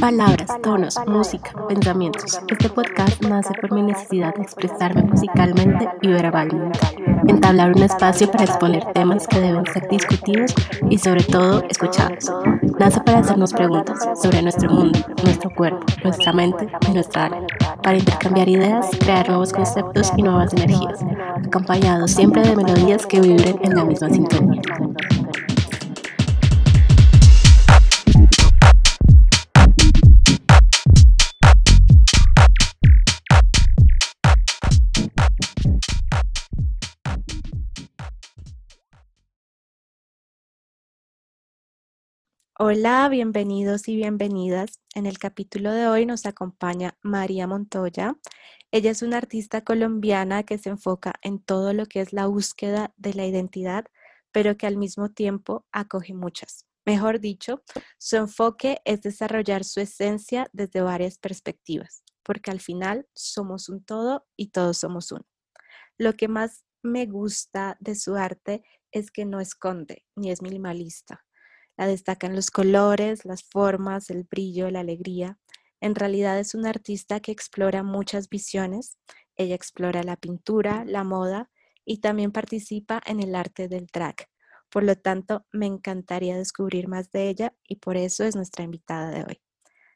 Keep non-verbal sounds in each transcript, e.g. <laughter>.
Palabras, tonos, música, pensamientos. Este podcast nace por mi necesidad de expresarme musicalmente y verbalmente. Entablar un espacio para exponer temas que deben ser discutidos y sobre todo escuchados. Nace para hacernos preguntas sobre nuestro mundo, nuestro cuerpo, nuestra mente y nuestra alma. Para intercambiar ideas, crear nuevos conceptos y nuevas energías, acompañados siempre de melodías que vibren en la misma sintonía. Hola, bienvenidos y bienvenidas. En el capítulo de hoy nos acompaña María Montoya. Ella es una artista colombiana que se enfoca en todo lo que es la búsqueda de la identidad, pero que al mismo tiempo acoge muchas. Mejor dicho, su enfoque es desarrollar su esencia desde varias perspectivas, porque al final somos un todo y todos somos uno. Lo que más me gusta de su arte es que no esconde ni es minimalista destacan los colores, las formas, el brillo, la alegría. En realidad es una artista que explora muchas visiones. Ella explora la pintura, la moda y también participa en el arte del drag. Por lo tanto, me encantaría descubrir más de ella y por eso es nuestra invitada de hoy.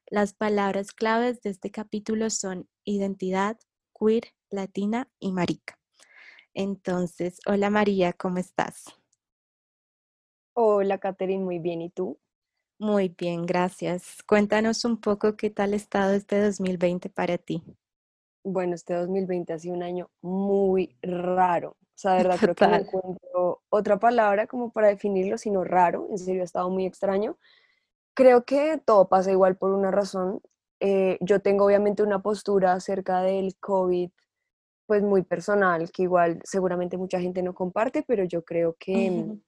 Las palabras claves de este capítulo son identidad, queer, latina y marica. Entonces, hola María, ¿cómo estás? Hola, Katherine, muy bien. ¿Y tú? Muy bien, gracias. Cuéntanos un poco qué tal ha estado este 2020 para ti. Bueno, este 2020 ha sido un año muy raro. O sea, de <laughs> verdad creo que no encuentro otra palabra como para definirlo, sino raro. En serio, ha estado muy extraño. Creo que todo pasa igual por una razón. Eh, yo tengo obviamente una postura acerca del COVID, pues muy personal, que igual seguramente mucha gente no comparte, pero yo creo que <laughs>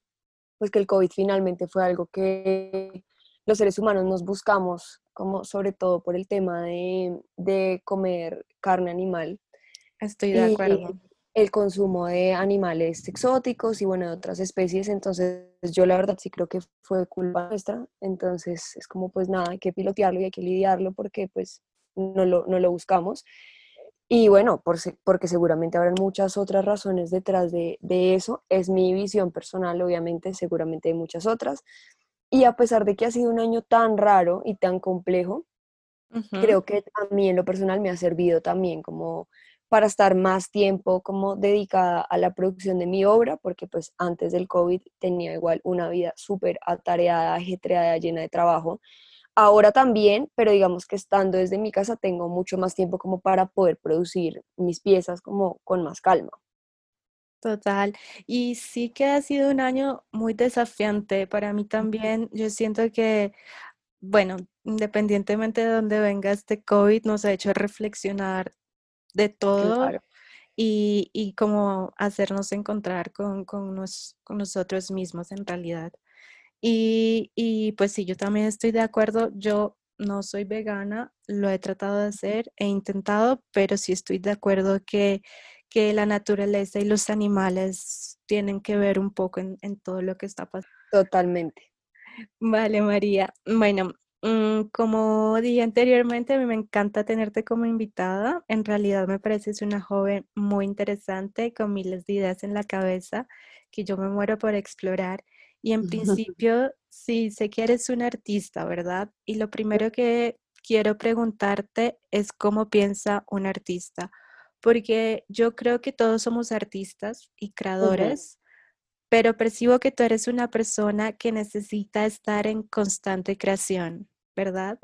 pues que el COVID finalmente fue algo que los seres humanos nos buscamos, como sobre todo por el tema de, comer carne animal. Estoy de acuerdo. El consumo de animales exóticos y bueno, de otras especies. Entonces, yo la verdad sí creo que fue culpa nuestra. Entonces, es como pues nada, hay que pilotearlo y hay que lidiarlo porque pues no lo, no lo buscamos. Y bueno, por, porque seguramente habrán muchas otras razones detrás de, eso. Es mi visión personal, obviamente, seguramente hay muchas otras. Y a pesar de que ha sido un año tan raro y tan complejo, creo que a mí en lo personal me ha servido también como para estar más tiempo como dedicada a la producción de mi obra, porque pues antes del COVID tenía igual una vida súper atareada, ajetreada, llena de trabajo ahora también, pero digamos que estando desde mi casa tengo mucho más tiempo como para poder producir mis piezas como con más calma. Total. Y sí que ha sido un año muy desafiante para mí también. Yo siento que, bueno, independientemente de dónde venga este COVID, nos ha hecho reflexionar de todo y, y como hacernos encontrar con, con nosotros mismos en realidad. Y, pues sí, yo también estoy de acuerdo. Yo no soy vegana, lo he tratado de hacer, he intentado, pero sí estoy de acuerdo que, que la naturaleza y los animales tienen que ver un poco en, todo lo que está pasando. Totalmente. Vale, María. Bueno, mm, como dije anteriormente, a mí me encanta tenerte como invitada. En realidad me pareces una joven muy interesante, con miles de ideas en la cabeza que yo me muero por explorar. Y en principio, sí, sé que eres un artista, ¿verdad? Y lo primero que quiero preguntarte es cómo piensa un artista, porque yo creo que todos somos artistas y creadores, pero percibo que tú eres una persona que necesita estar en constante creación, ¿verdad?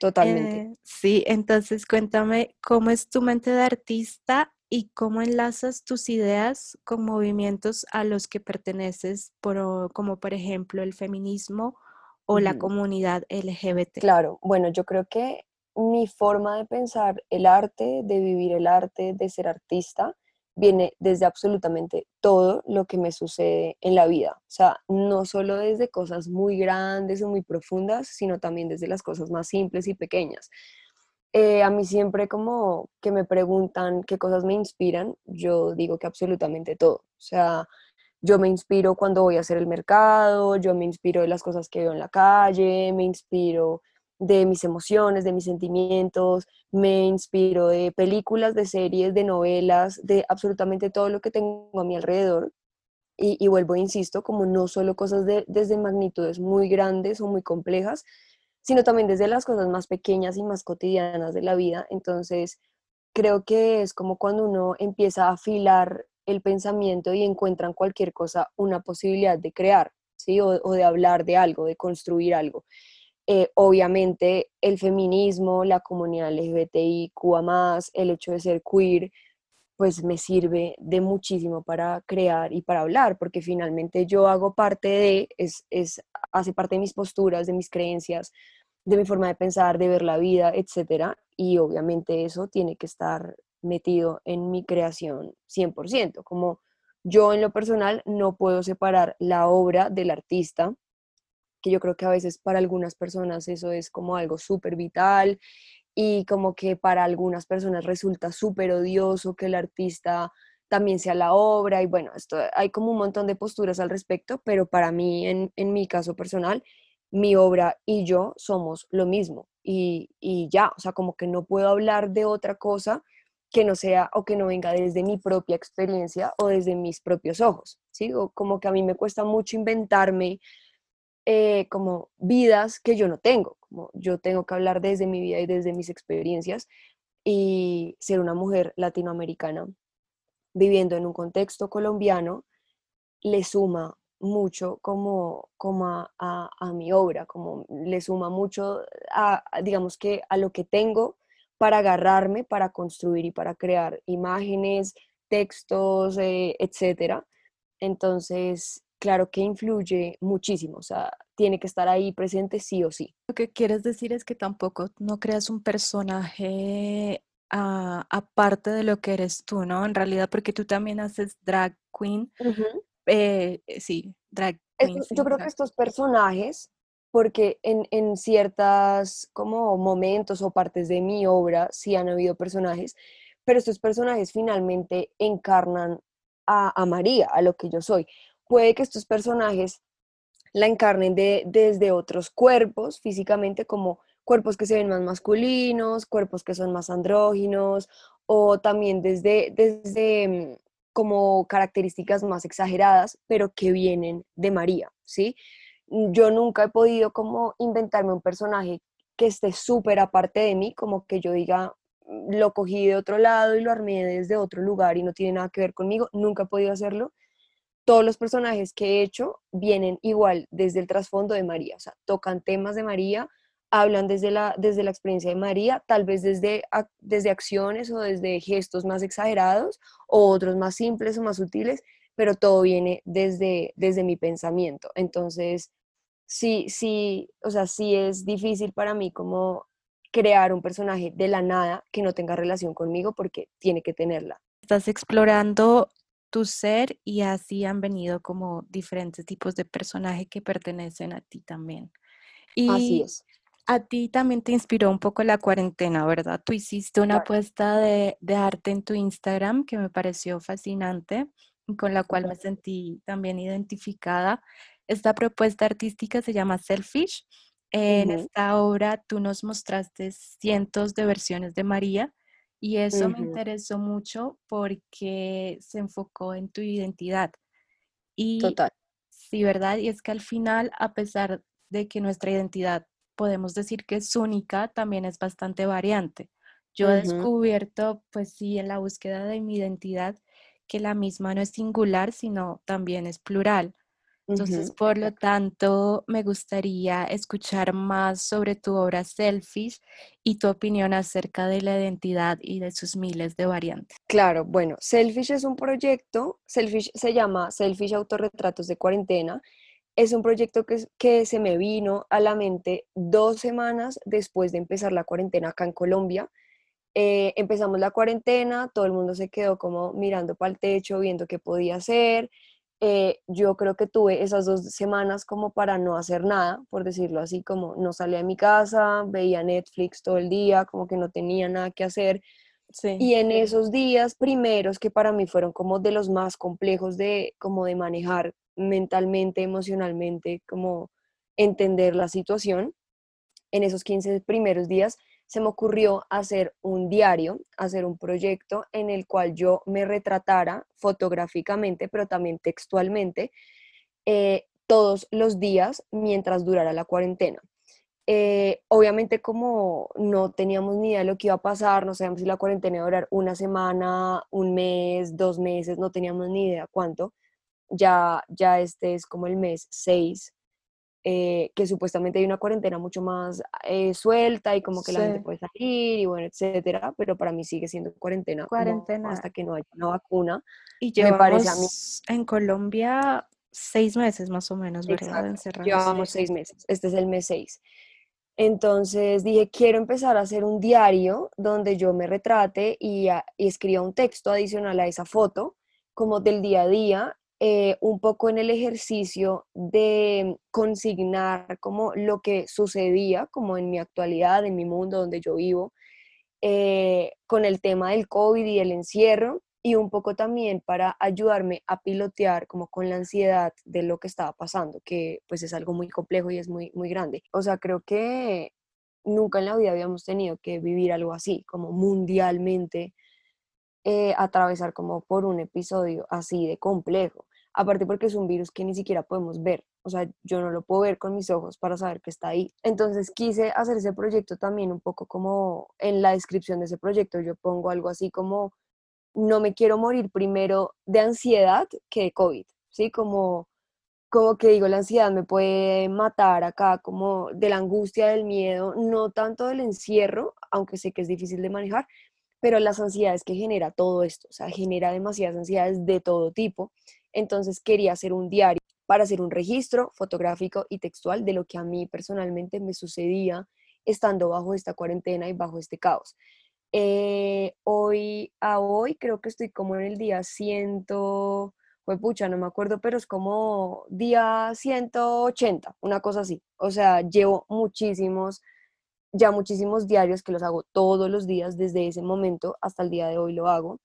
Totalmente. Eh, sí, entonces cuéntame cómo es tu mente de artista y cómo enlazas tus ideas con movimientos a los que perteneces, como por ejemplo el feminismo o la comunidad LGBT. Claro, bueno, yo creo que mi forma de pensar el arte, de vivir el arte, de ser artista, viene desde absolutamente todo lo que me sucede en la vida. O sea, no solo desde cosas muy grandes o muy profundas, sino también desde las cosas más simples y pequeñas. Eh, a mí siempre como que me preguntan qué cosas me inspiran, yo digo que absolutamente todo. O sea, yo me inspiro cuando voy a hacer el mercado, yo me inspiro de las cosas que veo en la calle, me inspiro de mis emociones, de mis sentimientos, me inspiro de películas, de series, de novelas, de absolutamente todo lo que tengo a mi alrededor. Y, vuelvo, insisto, como no solo cosas de, desde magnitudes muy grandes o muy complejas, sino también desde las cosas más pequeñas y más cotidianas de la vida. Entonces, creo que es como cuando uno empieza a afilar el pensamiento y encuentra en cualquier cosa una posibilidad de crear, ¿sí? O, de hablar de algo, de construir algo. Eh, obviamente el feminismo, la comunidad LGBTIQA+, el hecho de ser queer, pues me sirve de muchísimo para crear y para hablar, porque finalmente yo hago parte de, es, es, hace parte de mis posturas, de mis creencias, de mi forma de pensar, de ver la vida, etcétera, y obviamente eso tiene que estar metido en mi creación 100%, como yo en lo personal no puedo separar la obra del artista, que yo creo que a veces para algunas personas eso es como algo súper vital y como que para algunas personas resulta súper odioso que el artista también sea la obra y bueno, esto, hay como un montón de posturas al respecto, pero para mí, en, en mi caso personal, mi obra y yo somos lo mismo y, y, ya, o sea, como que no puedo hablar de otra cosa que no sea o que no venga desde mi propia experiencia o desde mis propios ojos, ¿sí? O como que a mí me cuesta mucho inventarme eh, como vidas que yo no tengo, como yo tengo que hablar desde mi vida y desde mis experiencias y ser una mujer latinoamericana viviendo en un contexto colombiano le suma mucho como, como a, a, mi obra, como le suma mucho a, digamos que a lo que tengo para agarrarme, para construir y para crear imágenes, textos, eh, etcétera. Entonces, claro que influye muchísimo, o sea, tiene que estar ahí presente sí o sí. Lo que quieres decir es que tampoco no creas un personaje ah, aparte de lo que eres tú, ¿no? En realidad, porque tú también haces drag queen. Eh, eh, sí, drag queen. yo creo que estos personajes, porque en, en ciertas como momentos o partes de mi obra sí han habido personajes, pero estos personajes finalmente encarnan a, a, María, a lo que yo soy puede que estos personajes la encarnen de, desde otros cuerpos físicamente, como cuerpos que se ven más masculinos, cuerpos que son más andróginos, o también desde, desde mm, como características más exageradas, pero que vienen de María, ¿sí? Yo nunca he podido como inventarme un personaje que esté súper aparte de mí, como que yo diga, mm, lo cogí de otro lado y lo armé desde otro lugar y no tiene nada que ver conmigo, nunca he podido hacerlo todos los personajes que he hecho vienen igual desde el trasfondo de María, o sea, tocan temas de María, hablan desde la, desde la experiencia de María, tal vez desde, desde acciones o desde gestos más exagerados o otros más simples o más sutiles, pero todo viene desde, desde mi pensamiento. Entonces, sí, sí, o sea, sí es difícil para mí como crear un personaje de la nada que no tenga relación conmigo porque tiene que tenerla. Estás explorando tu ser y así han venido como diferentes tipos de personajes que pertenecen a ti también. Y así es. A ti también te inspiró un poco la cuarentena, ¿verdad? Tú hiciste una apuesta de, de, arte en tu Instagram que me pareció fascinante, con la cual me sentí también identificada. Esta propuesta artística se llama Selfish. En esta obra tú nos mostraste cientos de versiones de María y eso me interesó mucho porque se enfocó en tu identidad. Y, Total. Sí, ¿verdad? Y es que al final, a pesar de que nuestra identidad podemos decir que es única, también es bastante variante. Yo he descubierto, pues sí, en la búsqueda de mi identidad, que la misma no es singular, sino también es plural. Entonces, por lo tanto, me gustaría escuchar más sobre tu obra Selfish y tu opinión acerca de la identidad y de sus miles de variantes. Claro, bueno, Selfish es un proyecto, Selfish se llama Selfish Autorretratos de Cuarentena. Es un proyecto que, que se me vino a la mente dos semanas después de empezar la cuarentena acá en Colombia. Eh, empezamos la cuarentena, todo el mundo se quedó como mirando para el techo, viendo qué podía hacer eh, yo creo que tuve esas dos semanas como para no hacer nada, por decirlo así, como no salía de mi casa, veía Netflix todo el día, como que no tenía nada que hacer. Y en esos días primeros que para mí fueron como de los más complejos de como de manejar mentalmente, emocionalmente, como entender la situación, en esos 15 primeros días se me ocurrió hacer un diario, hacer un proyecto en el cual yo me retratara fotográficamente, pero también textualmente, eh, todos los días mientras durara la cuarentena. Eh, obviamente como no teníamos ni idea de lo que iba a pasar, no sabíamos si la cuarentena iba a durar una semana, un mes, dos meses, no teníamos ni idea cuánto. Ya, ya este es como el mes 6 eh, que supuestamente hay una cuarentena mucho más eh, suelta y como que la gente puede salir y bueno, etcétera, pero para mí sigue siendo cuarentena, cuarentena. hasta que no haya una vacuna. Y llevamos me parece a mí... en Colombia seis meses más o menos, ¿verdad? Llevamos seis meses, este es el mes seis. Entonces dije, quiero empezar a hacer un diario donde yo me retrate y, y escriba un texto adicional a esa foto, como del día a día, eh, un poco en el ejercicio de consignar como lo que sucedía, como en mi actualidad, en mi mundo donde yo vivo, eh, con el tema del COVID y el encierro, y un poco también para ayudarme a pilotear como con la ansiedad de lo que estaba pasando, que pues es algo muy complejo y es muy, muy grande. O sea, creo que nunca en la vida habíamos tenido que vivir algo así, como mundialmente, eh, atravesar como por un episodio así de complejo aparte porque es un virus que ni siquiera podemos ver, o sea, yo no lo puedo ver con mis ojos para saber que está ahí. Entonces quise hacer ese proyecto también un poco como en la descripción de ese proyecto, yo pongo algo así como, no me quiero morir primero de ansiedad que de COVID, ¿sí? Como, como que digo, la ansiedad me puede matar acá, como de la angustia, del miedo, no tanto del encierro, aunque sé que es difícil de manejar, pero las ansiedades que genera todo esto, o sea, genera demasiadas ansiedades de todo tipo entonces quería hacer un diario para hacer un registro fotográfico y textual de lo que a mí personalmente me sucedía estando bajo esta cuarentena y bajo este caos. Eh, hoy a hoy creo que estoy como en el día 100, fue pucha, no me acuerdo, pero es como día 180, una cosa así. O sea, llevo muchísimos, ya muchísimos diarios que los hago todos los días desde ese momento hasta el día de hoy lo hago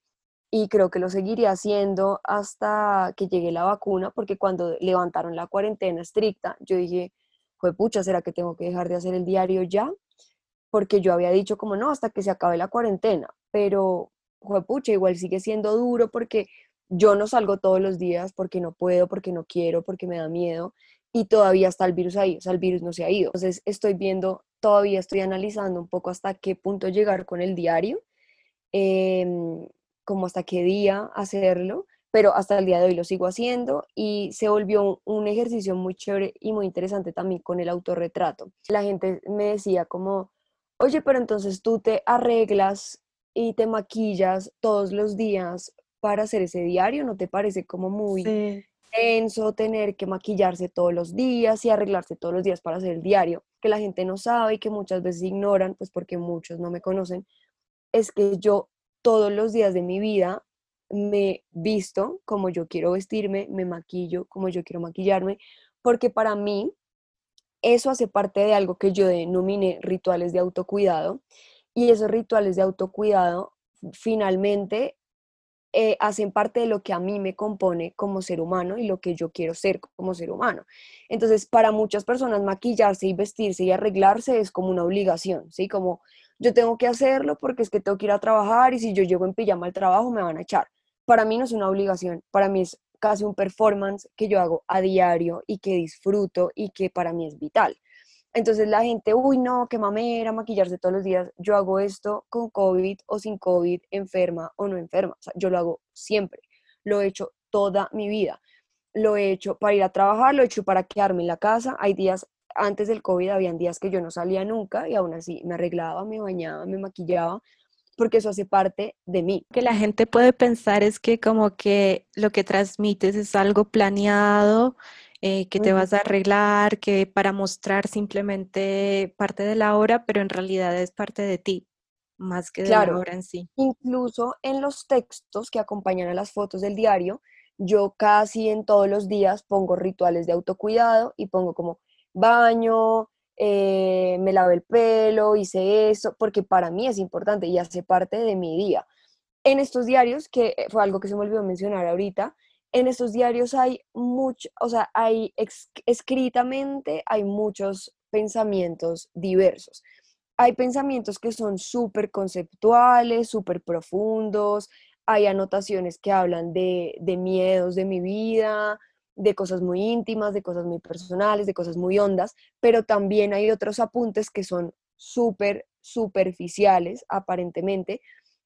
y creo que lo seguiría haciendo hasta que llegue la vacuna, porque cuando levantaron la cuarentena estricta, yo dije, fue pucha, ¿será que tengo que dejar de hacer el diario ya? Porque yo había dicho como no, hasta que se acabe la cuarentena, pero fue pucha, igual sigue siendo duro porque yo no salgo todos los días porque no puedo, porque no quiero, porque me da miedo y todavía está el virus ahí, o sea, el virus no se ha ido. Entonces estoy viendo, todavía estoy analizando un poco hasta qué punto llegar con el diario. Eh, como hasta qué día hacerlo, pero hasta el día de hoy lo sigo haciendo y se volvió un ejercicio muy chévere y muy interesante también con el autorretrato. La gente me decía como, oye, pero entonces tú te arreglas y te maquillas todos los días para hacer ese diario, ¿no te parece como muy tenso tener que maquillarse todos los días y arreglarse todos los días para hacer el diario? Que la gente no sabe y que muchas veces ignoran, pues porque muchos no me conocen, es que yo todos los días de mi vida me visto como yo quiero vestirme, me maquillo como yo quiero maquillarme, porque para mí eso hace parte de algo que yo denominé rituales de autocuidado y esos rituales de autocuidado finalmente eh, hacen parte de lo que a mí me compone como ser humano y lo que yo quiero ser como ser humano. Entonces, para muchas personas maquillarse y vestirse y arreglarse es como una obligación, ¿sí? Como yo tengo que hacerlo porque es que tengo que ir a trabajar y si yo llego en pijama al trabajo me van a echar. Para mí no es una obligación, para mí es casi un performance que yo hago a diario y que disfruto y que para mí es vital. Entonces la gente, uy, no, qué mamera, maquillarse todos los días. Yo hago esto con COVID o sin COVID, enferma o no enferma. O sea, yo lo hago siempre. Lo he hecho toda mi vida. Lo he hecho para ir a trabajar, lo he hecho para quedarme en la casa. Hay días antes del COVID habían días que yo no salía nunca y aún así me arreglaba, me bañaba, me maquillaba, porque eso hace parte de mí. Que la gente puede pensar es que como que lo que transmites es algo planeado, eh, que te vas a arreglar, que para mostrar simplemente parte de la obra, pero en realidad es parte de ti, más que de la obra en sí. Incluso en los textos que acompañan a las fotos del diario, yo casi en todos los días pongo rituales de autocuidado y pongo como baño, eh, me lavé el pelo, hice eso, porque para mí es importante y hace parte de mi día. En estos diarios, que fue algo que se me olvidó mencionar ahorita, en estos diarios hay mucho, o sea, hay escritamente, hay muchos pensamientos diversos. Hay pensamientos que son súper conceptuales, súper profundos, hay anotaciones que hablan de, de miedos de mi vida, de cosas muy íntimas, de cosas muy personales, de cosas muy hondas, pero también hay otros apuntes que son súper superficiales, aparentemente,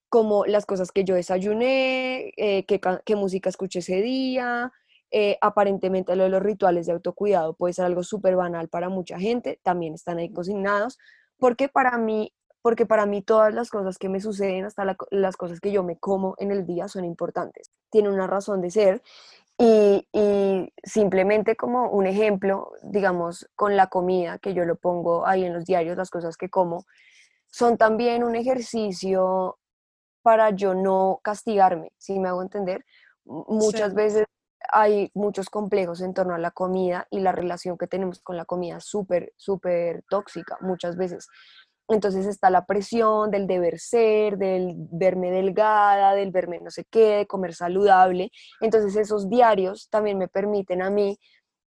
como las cosas que yo desayuné, eh, qué, música escuché ese día, eh, aparentemente lo de los rituales de autocuidado puede ser algo súper banal para mucha gente, también están ahí consignados, porque para mí, porque para mí todas las cosas que me suceden, hasta las cosas que yo me como en el día son importantes, tienen una razón de ser y, y, simplemente como un ejemplo, digamos, con la comida, que yo lo pongo ahí en los diarios, las cosas que como, son también un ejercicio para yo no castigarme, si me hago entender. Muchas veces hay muchos complejos en torno a la comida y la relación que tenemos con la comida es súper, súper tóxica muchas veces. Entonces está la presión del deber ser, del verme delgada, del verme no sé qué, de comer saludable. Entonces esos diarios también me permiten a mí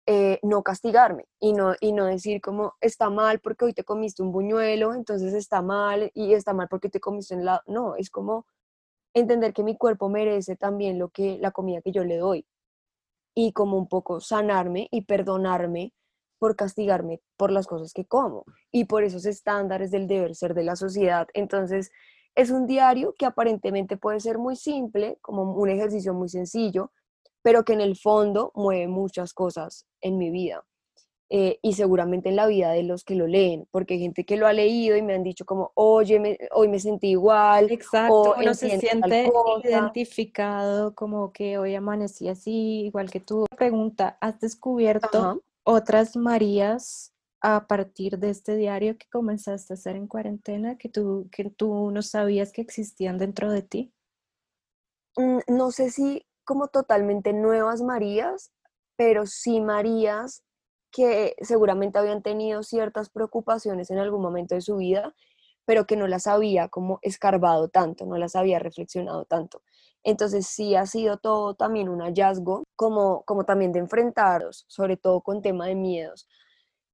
eh, no castigarme y no, y no decir como está mal porque hoy te comiste un buñuelo, entonces está mal y está mal porque te comiste un lado. No, es como entender que mi cuerpo merece también lo que la comida que yo le doy y como un poco sanarme y perdonarme por castigarme por las cosas que como y por esos estándares del deber ser de la sociedad. Entonces, es un diario que aparentemente puede ser muy simple, como un ejercicio muy sencillo, pero que en el fondo mueve muchas cosas en mi vida. Eh, y seguramente en la vida de los que lo leen, porque hay gente que lo ha leído y me han dicho como, oye, hoy me sentí igual. Exacto, uno se siente identificado como que hoy amanecí así, igual que tú. Pregunta, ¿has descubierto otras Marías a partir de este diario que comenzaste a hacer en cuarentena que tú, que tú no sabías que existían dentro de ti? Mm, no sé si como totalmente nuevas Marías, pero sí Marías que seguramente habían tenido ciertas preocupaciones en algún momento de su vida, pero que no las había como escarbado tanto, no las había reflexionado tanto. Entonces sí ha sido todo también un hallazgo, como, como también de enfrentaros, sobre todo con tema de miedos.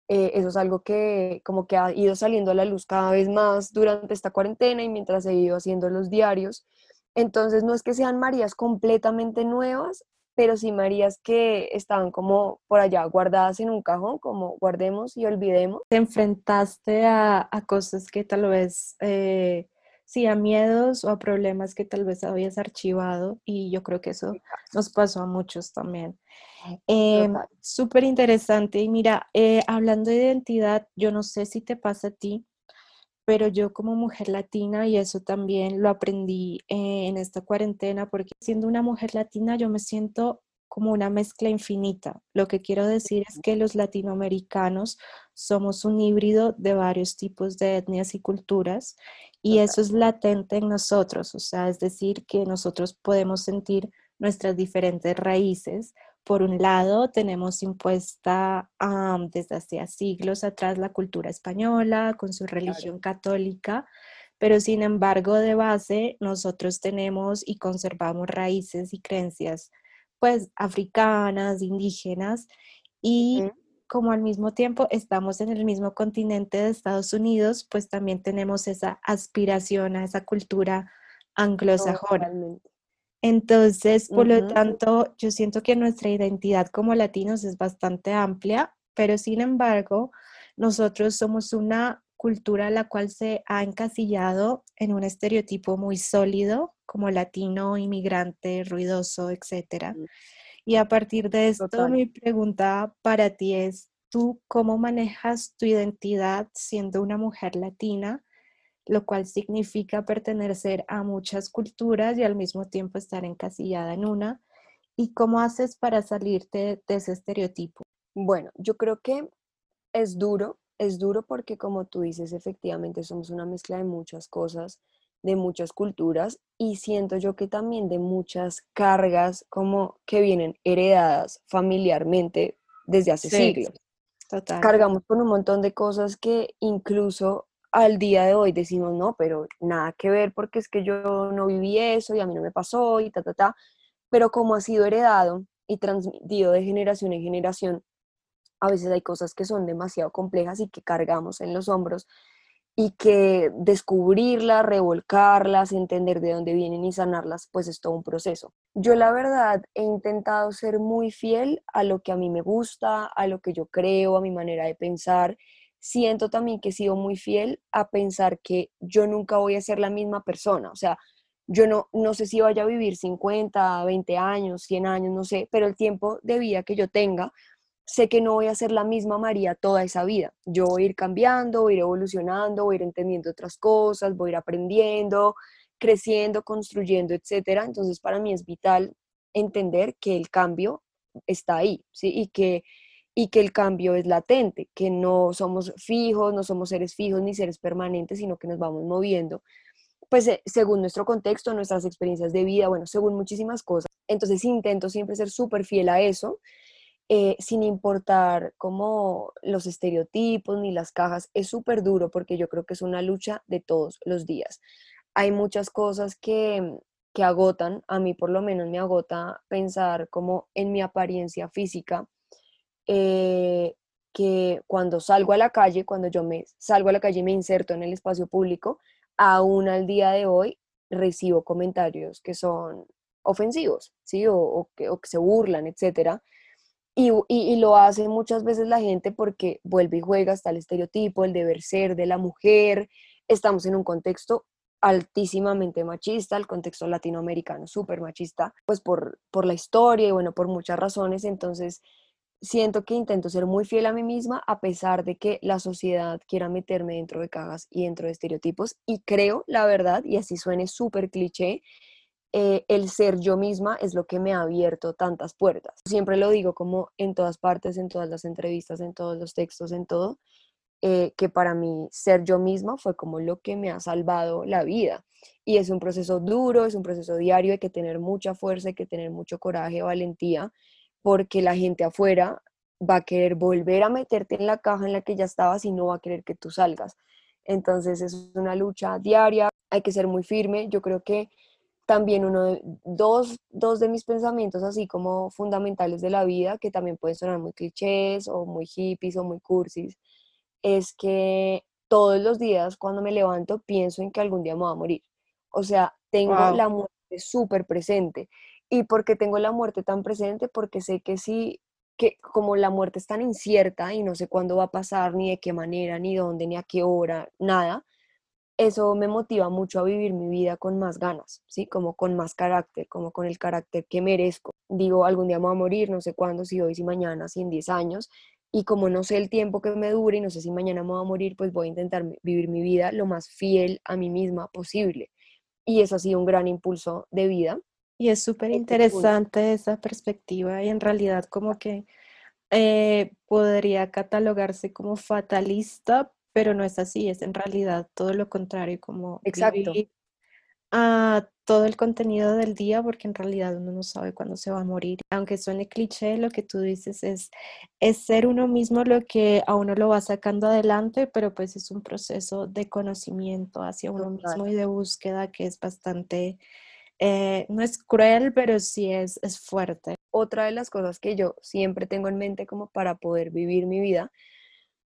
Eh, eso es algo que como que ha ido saliendo a la luz cada vez más durante esta cuarentena y mientras he ido haciendo los diarios. Entonces no es que sean Marías completamente nuevas, pero sí Marías que estaban como por allá guardadas en un cajón, como guardemos y olvidemos. Te enfrentaste a, a cosas que tal vez eh, sí, a miedos o a problemas que tal vez habías archivado y yo creo que eso nos pasó a muchos también. Eh, Súper interesante. Y mira, eh, hablando de identidad, yo no sé si te pasa a ti, pero yo como mujer latina, y eso también lo aprendí eh, en esta cuarentena, porque siendo una mujer latina yo me siento como una mezcla infinita. Lo que quiero decir es que los latinoamericanos somos un híbrido de varios tipos de etnias y culturas y eso es latente en nosotros, o sea, es decir, que nosotros podemos sentir nuestras diferentes raíces. Por un lado, tenemos impuesta desde hace siglos atrás la cultura española con su religión católica, pero sin embargo, de base, nosotros tenemos y conservamos raíces y creencias pues africanas, indígenas, y como al mismo tiempo estamos en el mismo continente de Estados Unidos, pues también tenemos esa aspiración a esa cultura anglosajona. Entonces, por lo tanto, yo siento que nuestra identidad como latinos es bastante amplia, pero sin embargo, nosotros somos una cultura la cual se ha encasillado en un estereotipo muy sólido como latino, inmigrante, ruidoso, etc. Y a partir de esto, mi pregunta para ti es, ¿tú cómo manejas tu identidad siendo una mujer latina? Lo cual significa pertenecer a muchas culturas y al mismo tiempo estar encasillada en una. ¿Y cómo haces para salirte de ese estereotipo? Bueno, yo creo que es duro es duro porque como tú dices, efectivamente somos una mezcla de muchas cosas, de muchas culturas y siento yo que también de muchas cargas como que vienen heredadas familiarmente desde hace siglos. Cargamos con un montón de cosas que incluso al día de hoy decimos, no, pero nada que ver porque es que yo no viví eso y a mí no me pasó y ta, ta, ta. Pero como ha sido heredado y transmitido de generación en generación, a veces hay cosas que son demasiado complejas y que cargamos en los hombros y que descubrirlas, revolcarlas, entender de dónde vienen y sanarlas, pues es todo un proceso. Yo la verdad he intentado ser muy fiel a lo que a mí me gusta, a lo que yo creo, a mi manera de pensar. Siento también que he sido muy fiel a pensar que yo nunca voy a ser la misma persona, o sea, yo no, no sé si vaya a vivir 50, 20 años, 100 años, no sé, pero el tiempo de vida que yo tenga, sé que no voy a ser la misma María toda esa vida. Yo voy a ir cambiando, voy a ir evolucionando, voy a ir entendiendo otras cosas, voy a ir aprendiendo, creciendo, construyendo, etcétera. Entonces, para mí es vital entender que el cambio está ahí, ¿sí? Y que, y que el cambio es latente, que no somos fijos, no somos seres fijos ni seres permanentes, sino que nos vamos moviendo pues eh, según nuestro contexto, nuestras experiencias de vida, bueno, según muchísimas cosas. Entonces intento siempre ser súper fiel a eso, eh, sin importar como los estereotipos ni las cajas. Es súper duro porque yo creo que es una lucha de todos los días. Hay muchas cosas que, que agotan, a mí por lo menos me agota pensar como en mi apariencia física, eh, que cuando salgo a la calle, cuando yo me salgo a la calle y me inserto en el espacio público, aún al día de hoy recibo comentarios que son ofensivos, ¿sí? O, que, se burlan, etcétera. Y, y, lo hace muchas veces la gente porque vuelve y juega hasta el estereotipo, el deber ser de la mujer. Estamos en un contexto altísimamente machista, el contexto latinoamericano súper machista, pues por, por la historia y bueno, por muchas razones. Entonces, siento que intento ser muy fiel a mí misma a pesar de que la sociedad quiera meterme dentro de cajas y dentro de estereotipos y creo, la verdad, y así suene súper cliché, eh, el ser yo misma es lo que me ha abierto tantas puertas. Siempre lo digo como en todas partes, en todas las entrevistas, en todos los textos, en todo, eh, que para mí ser yo misma fue como lo que me ha salvado la vida. Y es un proceso duro, es un proceso diario, hay que tener mucha fuerza, hay que tener mucho coraje, valentía, porque la gente afuera va a querer volver a meterte en la caja en la que ya estabas y no va a querer que tú salgas. Entonces es una lucha diaria, hay que ser muy firme. Yo creo que también uno, dos, dos de mis pensamientos así como fundamentales de la vida, que también pueden sonar muy clichés o muy hippies o muy cursis, es que todos los días cuando me levanto pienso en que algún día me voy a morir. O sea, tengo la muerte súper presente ¿Y por qué tengo la muerte tan presente? Porque sé que sí, que como la muerte es tan incierta y no sé cuándo va a pasar, ni de qué manera, ni dónde, ni a qué hora, nada, eso me motiva mucho a vivir mi vida con más ganas, ¿sí? Como con más carácter, como con el carácter que merezco. Digo, algún día me voy a morir, no sé cuándo, si hoy, si mañana, si en 10 años, y como no sé el tiempo que me dure y no sé si mañana me voy a morir, pues voy a intentar vivir mi vida lo más fiel a mí misma posible. Y eso ha sido un gran impulso de vida y es súper interesante esa perspectiva y en realidad como que eh, podría catalogarse como fatalista, pero no es así, es en realidad todo lo contrario, como Exacto. a todo el contenido del día, porque en realidad uno no sabe cuándo se va a morir. Aunque suene cliché, lo que tú dices es, es ser uno mismo lo que a uno lo va sacando adelante, pero pues es un proceso de conocimiento hacia uno mismo y de búsqueda que es bastante eh, no es cruel, pero sí es, es fuerte. Otra de las cosas que yo siempre tengo en mente como para poder vivir mi vida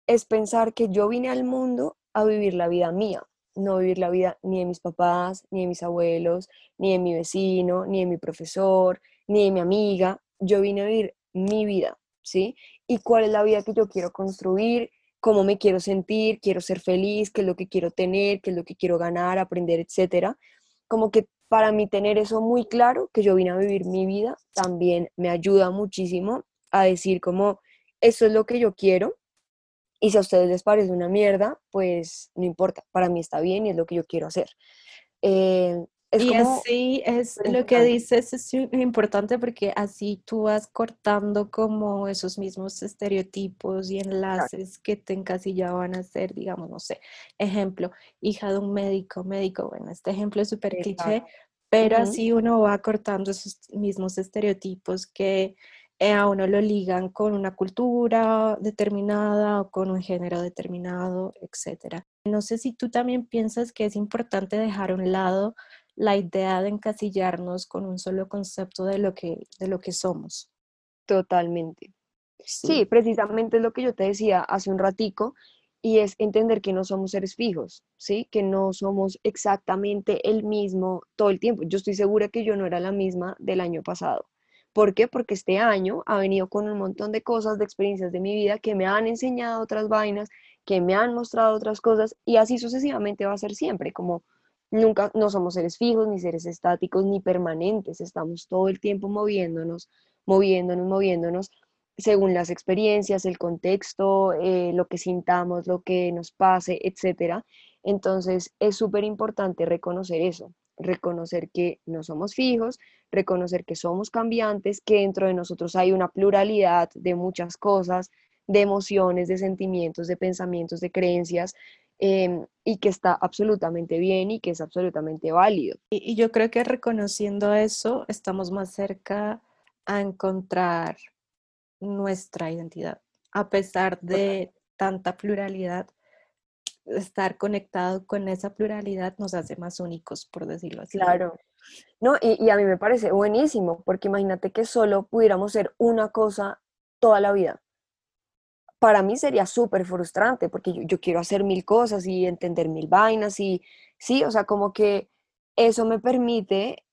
es pensar que yo vine al mundo a vivir la vida mía, no vivir la vida ni de mis papás, ni de mis abuelos, ni de mi vecino, ni de mi profesor, ni de mi amiga. Yo vine a vivir mi vida, ¿sí? Y cuál es la vida que yo quiero construir, cómo me quiero sentir, quiero ser feliz, qué es lo que quiero tener, qué es lo que quiero ganar, aprender, etcétera. Como que para mí tener eso muy claro, que yo vine a vivir mi vida, también me ayuda muchísimo a decir como, eso es lo que yo quiero, y si a ustedes les parece una mierda, pues no importa, para mí está bien y es lo que yo quiero hacer. Eh, y así es lo que dices, es importante porque así tú vas cortando como esos mismos estereotipos y enlaces que te encasillaban a ser, digamos, no sé, ejemplo, hija de un médico, médico, bueno, este ejemplo es súper cliché, pero así uno va cortando esos mismos estereotipos que eh, a uno lo ligan con una cultura determinada o con un género determinado, etc. No sé si tú también piensas que es importante dejar a un lado la idea de encasillarnos con un solo concepto de lo que, de lo que somos. Totalmente. Sí. precisamente es lo que yo te decía hace un ratico, y es entender que no somos seres fijos, ¿sí? Que no somos exactamente el mismo todo el tiempo. Yo estoy segura que yo no era la misma del año pasado. ¿Por qué? Porque este año ha venido con un montón de cosas, de experiencias de mi vida que me han enseñado otras vainas, que me han mostrado otras cosas y así sucesivamente va a ser siempre, como nunca no somos seres fijos, ni seres estáticos, ni permanentes, estamos todo el tiempo moviéndonos, moviéndonos, moviéndonos según las experiencias, el contexto, eh, lo que sintamos, lo que nos pase, etc. Entonces es súper importante reconocer eso, reconocer que no somos fijos, reconocer que somos cambiantes, que dentro de nosotros hay una pluralidad de muchas cosas, de emociones, de sentimientos, de pensamientos, de creencias, em, y que está absolutamente bien y que es absolutamente válido. y yo creo que reconociendo eso, estamos más cerca a encontrar nuestra identidad. A pesar de tanta pluralidad, estar conectado con esa pluralidad nos hace más únicos, por decirlo así. Claro. No, y, a mí me parece buenísimo, porque imagínate que solo pudiéramos ser una cosa toda la vida. Para mí sería súper frustrante, porque yo, quiero hacer mil cosas y entender mil vainas, y sí, o sea, como que eso me permite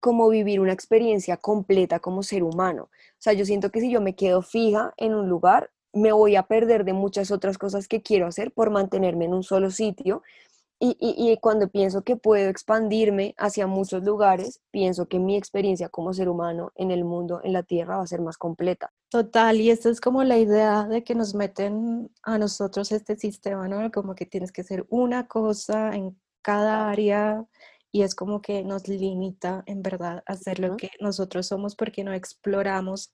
como vivir una experiencia completa como ser humano. O sea, yo siento que si yo me quedo fija en un lugar, me voy a perder de muchas otras cosas que quiero hacer por mantenerme en un solo sitio. Y, y, cuando pienso que puedo expandirme hacia muchos lugares, pienso que mi experiencia como ser humano en el mundo, en la Tierra, va a ser más completa. Total, y esta es como la idea de que nos meten a nosotros este sistema, ¿no? Como que tienes que ser una cosa en cada área y es como que nos limita en verdad a ser lo que nosotros somos porque no exploramos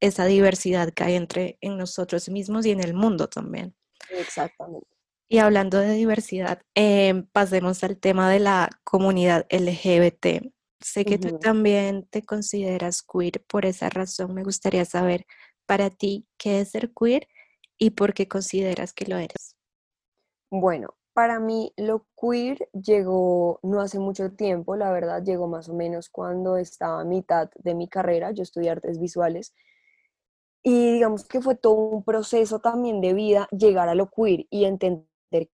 esa diversidad que hay entre en nosotros mismos y en el mundo también. Exactamente. Y hablando de diversidad, em, pasemos al tema de la comunidad LGBT. Sé que tú también te consideras queer, por esa razón me gustaría saber para ti qué es ser queer y por qué consideras que lo eres. Bueno, para mí lo queer llegó no hace mucho tiempo, la verdad, llegó más o menos cuando estaba a mitad de mi carrera, yo estudié artes visuales, y digamos que fue todo un proceso también de vida llegar a lo queer y entender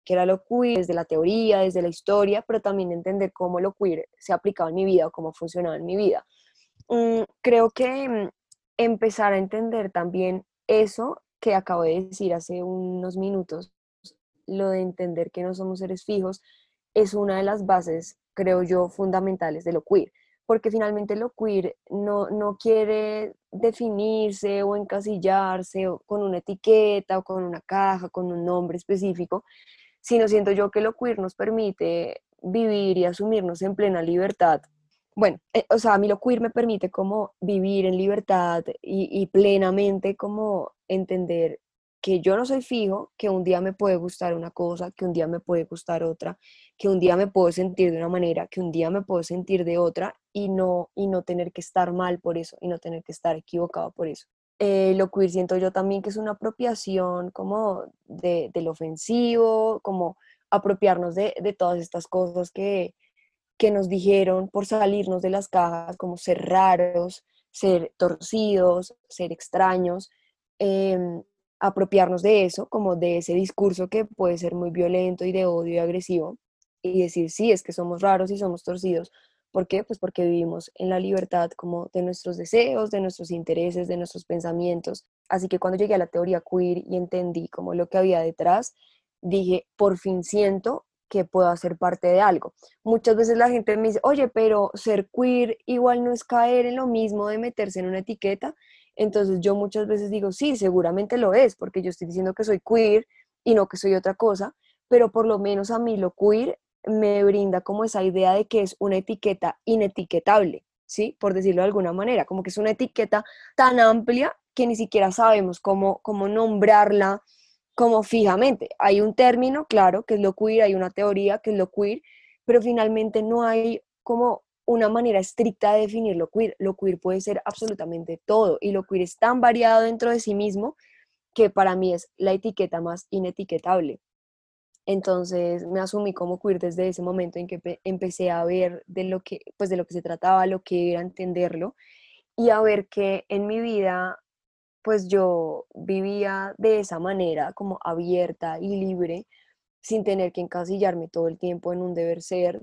qué era lo queer desde la teoría, desde la historia, pero también entender cómo lo queer se aplicaba en mi vida cómo funcionaba en mi vida. Mm, creo que mm, empezar a entender también eso que acabo de decir hace unos minutos lo de entender que no somos seres fijos es una de las bases, creo yo, fundamentales de lo queer, porque finalmente lo queer no, no quiere definirse o encasillarse con una etiqueta o con una caja, con un nombre específico, sino siento yo que lo queer nos permite vivir y asumirnos en plena libertad. Bueno, eh, o sea, a mí lo queer me permite como vivir en libertad y, y plenamente como entender que yo no soy fijo, que un día me puede gustar una cosa, que un día me puede gustar otra, que un día me puedo sentir de una manera, que un día me puedo sentir de otra y no, y no tener que estar mal por eso y no tener que estar equivocado por eso. Eh, lo queer siento yo también que es una apropiación como de, del ofensivo, como apropiarnos de, de todas estas cosas que, que nos dijeron por salirnos de las cajas, como ser raros, ser torcidos, ser extraños. Em, apropiarnos de eso, como de ese discurso que puede ser muy violento y de odio y agresivo, y decir, sí, es que somos raros y somos torcidos. ¿Por qué? Pues porque vivimos en la libertad como de nuestros deseos, de nuestros intereses, de nuestros pensamientos. Así que cuando llegué a la teoría queer y entendí como lo que había detrás, dije, por fin siento que puedo hacer parte de algo. Muchas veces la gente me dice, oye, pero ser queer igual no es caer en lo mismo de meterse en una etiqueta. Entonces yo muchas veces digo, sí, seguramente lo es, porque yo estoy diciendo que soy queer y no que soy otra cosa, pero por lo menos a mí lo queer me brinda como esa idea de que es una etiqueta inetiquetable, ¿sí? Por decirlo de alguna manera, como que es una etiqueta tan amplia que ni siquiera sabemos cómo, cómo nombrarla como fijamente. Hay un término, claro, que es lo queer, hay una teoría que es lo queer, pero finalmente no hay como una manera estricta de definir lo queer. Lo queer puede ser absolutamente todo y lo queer es tan variado dentro de sí mismo que para mí es la etiqueta más inetiquetable. Entonces me asumí como queer desde ese momento en que empecé a ver de lo que, pues de lo que se trataba, lo que era entenderlo y a ver que en mi vida pues yo vivía de esa manera, como abierta y libre, sin tener que encasillarme todo el tiempo en un deber ser,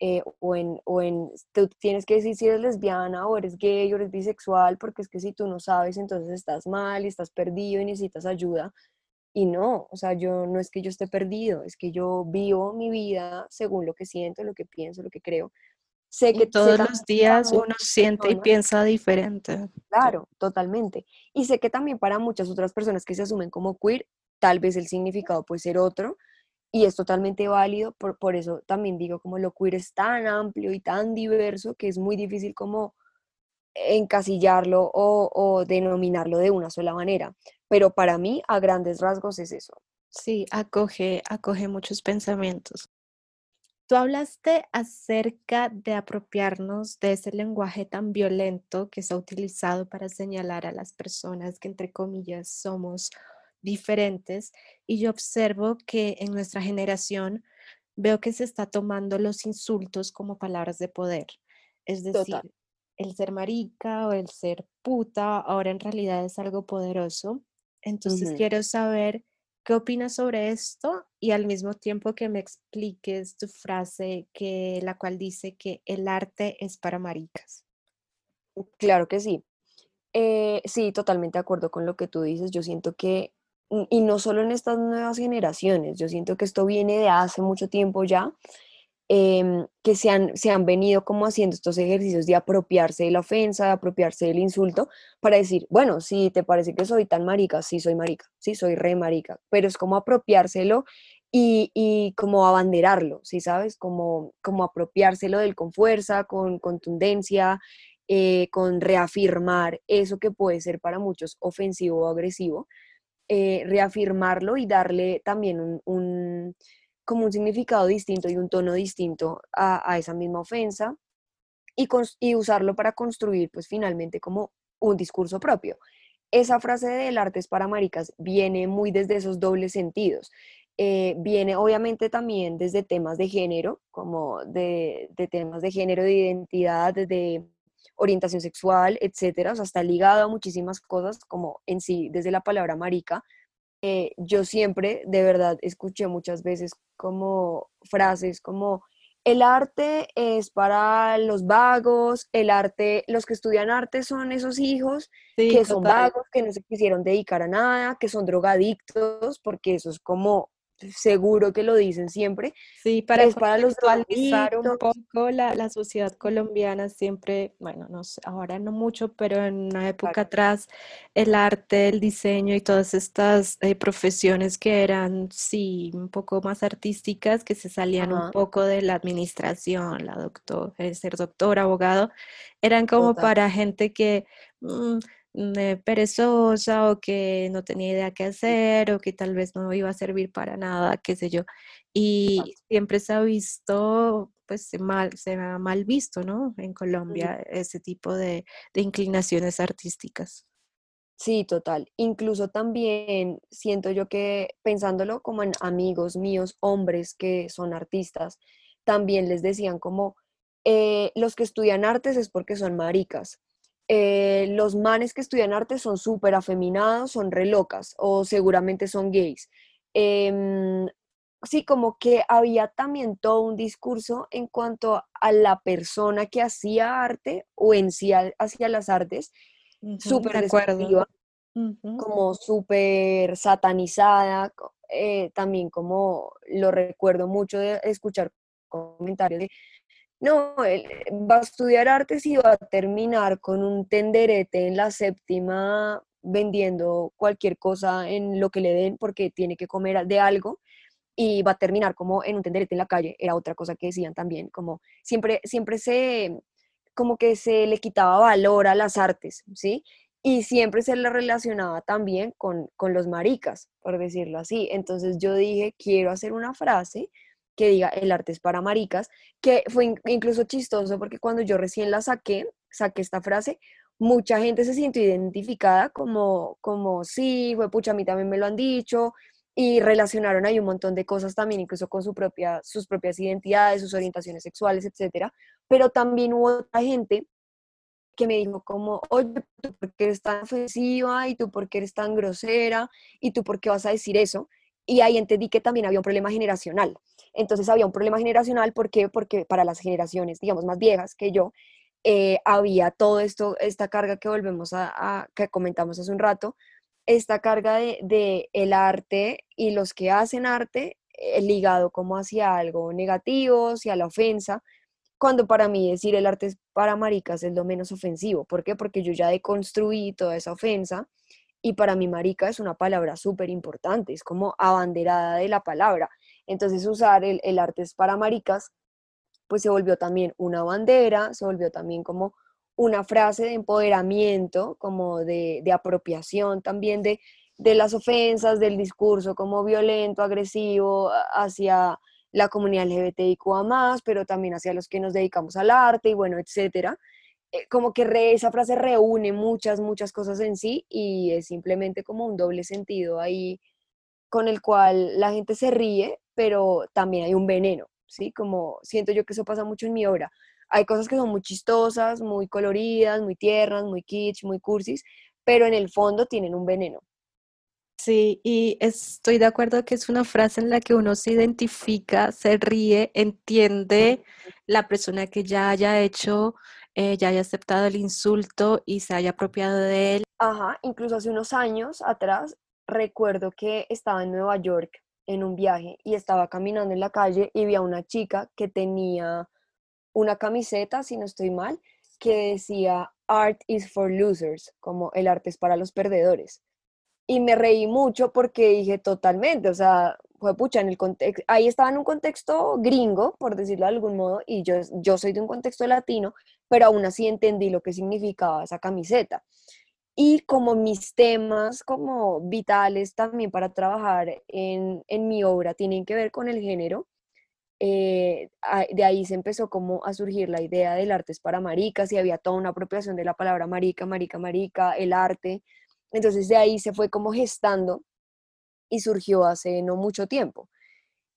eh, o, en, o en, tú tienes que decir si eres lesbiana o eres gay o eres bisexual, porque es que si tú no sabes, entonces estás mal y estás perdido y necesitas ayuda. Y no, o sea, yo no es que yo esté perdido, es que yo vivo mi vida según lo que siento, lo que pienso, lo que creo. Sé que todos los días uno siente y piensa diferente. Claro, totalmente. Y sé que también para muchas otras personas que se asumen como queer, tal vez el significado puede ser otro, y es totalmente válido, por, por eso también digo como lo queer es tan amplio y tan diverso que es muy difícil como encasillarlo o, o denominarlo de una sola manera, pero para mí a grandes rasgos es eso. Sí, acoge, acoge muchos pensamientos. Tú hablaste acerca de apropiarnos de ese lenguaje tan violento que se ha utilizado para señalar a las personas que, entre comillas, somos diferentes y yo observo que en nuestra generación veo que se está tomando los insultos como palabras de poder. Es decir, el ser marica o el ser puta ahora en realidad es algo poderoso. Entonces quiero saber qué opinas sobre esto y al mismo tiempo que me expliques tu frase que la cual dice que el arte es para maricas. Claro que sí. Eh, sí, totalmente de acuerdo con lo que tú dices. Yo siento que y no solo en estas nuevas generaciones, yo siento que esto viene de hace mucho tiempo ya, em, que se han, se han venido como haciendo estos ejercicios de apropiarse de la ofensa, de apropiarse del insulto, para decir, bueno, si te parece que soy tan marica, sí soy marica, sí soy re marica, pero es como apropiárselo y, y como abanderarlo, ¿sí sabes? Como, como apropiárselo del con fuerza, con contundencia, eh, con reafirmar eso que puede ser para muchos ofensivo o agresivo eh, reafirmarlo y darle también un, como un significado distinto y un tono distinto a, esa misma ofensa y, y, usarlo para construir pues finalmente como un discurso propio. Esa frase del arte es para maricas viene muy desde esos dobles sentidos. Eh, viene obviamente también desde temas de género, como de, de temas de género, de identidad, de orientación sexual, etcétera, o sea, está ligado a muchísimas cosas, como en sí, desde la palabra marica, eh, yo siempre, de verdad, escuché muchas veces como frases como, el arte es para los vagos, el arte, los que estudian arte son esos hijos que son vagos, que no se quisieron dedicar a nada, que son drogadictos, porque eso es como seguro que lo dicen siempre. Sí, para, es para los un poco la, la, sociedad colombiana siempre, bueno, no sé, ahora no mucho, pero en una época atrás el arte, el diseño y todas estas eh, profesiones que eran, sí, un poco más artísticas, que se salían un poco de la administración, la doctor, el ser doctor, abogado, eran como para gente que... Mm, perezosa o que no tenía idea qué hacer o que tal vez no iba a servir para nada, qué sé yo. Y siempre se ha visto, pues mal, se ha mal visto, ¿no? En Colombia ese tipo de, de inclinaciones artísticas. Sí, total. Incluso también siento yo que pensándolo como en amigos míos, hombres que son artistas, también les decían como, eh, los que estudian artes es porque son maricas. Eh, los manes que estudian arte son súper afeminados, son re locas o seguramente son gays. Em, sí, como que había también todo un discurso en cuanto a la persona que hacía arte o en sí hacia las artes, súper despectiva, como súper satanizada, eh, también como lo recuerdo mucho de escuchar comentarios de no, él va a estudiar artes y va a terminar con un tenderete en la séptima vendiendo cualquier cosa en lo que le den porque tiene que comer de algo y va a terminar como en un tenderete en la calle, era otra cosa que decían también, como siempre, siempre se, como que se le quitaba valor a las artes, ¿sí? Y siempre se le relacionaba también con, con los maricas, por decirlo así. Entonces yo dije, quiero hacer una frase que diga el arte es para maricas, que fue incluso chistoso porque cuando yo recién la saqué, saqué esta frase, mucha gente se sintió identificada como, como sí, fue pucha, a mí también me lo han dicho, y relacionaron ahí un montón de cosas también, incluso con su propia, sus propias identidades, sus orientaciones sexuales, etcétera, pero también hubo otra gente que me dijo como, oye, ¿tú por qué eres tan ofensiva? ¿Y tú por qué eres tan grosera? ¿Y tú por qué vas a decir eso? Y ahí entendí que también había un problema generacional. Entonces había un problema generacional, ¿por qué? Porque para las generaciones, digamos, más viejas que yo, eh, había todo esto, esta carga que volvemos a, que comentamos hace un rato, esta carga de, el arte y los que hacen arte eh, ligado como hacia algo negativo, hacia la ofensa, cuando para mí decir el arte es para maricas es lo menos ofensivo. ¿Por qué? Porque yo ya deconstruí toda esa ofensa y para mí marica es una palabra súper importante, es como abanderada de la palabra. Entonces usar el, el arte es para maricas pues se volvió también una bandera, se volvió también como una frase de empoderamiento, como de, apropiación también de, de las ofensas, del discurso como violento, agresivo hacia la comunidad LGBTIQA pero también hacia los que nos dedicamos al arte y bueno, etcétera. Eh, como que esa frase reúne muchas, muchas cosas en sí y es simplemente como un doble sentido ahí con el cual la gente se ríe, pero también hay un veneno. ¿sí? Como siento yo que eso pasa mucho en mi obra. Hay cosas que son muy chistosas, muy coloridas, muy tiernas, muy kitsch, muy cursis, pero en el fondo tienen un veneno. Sí, y estoy de acuerdo que es una frase en la que uno se identifica, se ríe, entiende la persona que ya haya hecho, eh, ya haya aceptado el insulto y se haya apropiado de él. Ajá, incluso hace unos años atrás recuerdo que estaba en Nueva York en un viaje y estaba caminando en la calle y vi a una chica que tenía una camiseta, si no estoy mal, que decía Art is for losers, como el arte es para los perdedores. Y me reí mucho porque dije totalmente, o sea, en el ahí estaba en un contexto gringo, por decirlo de algún modo, y yo, yo soy de un contexto latino, pero aún así entendí lo que significaba esa camiseta y como mis temas como vitales también para trabajar en, mi obra tienen que ver con el género, eh, de ahí se empezó como a surgir la idea del arte es para maricas y había toda una apropiación de la palabra marica, marica, marica, el arte. Entonces de ahí se fue como gestando y surgió hace no mucho tiempo.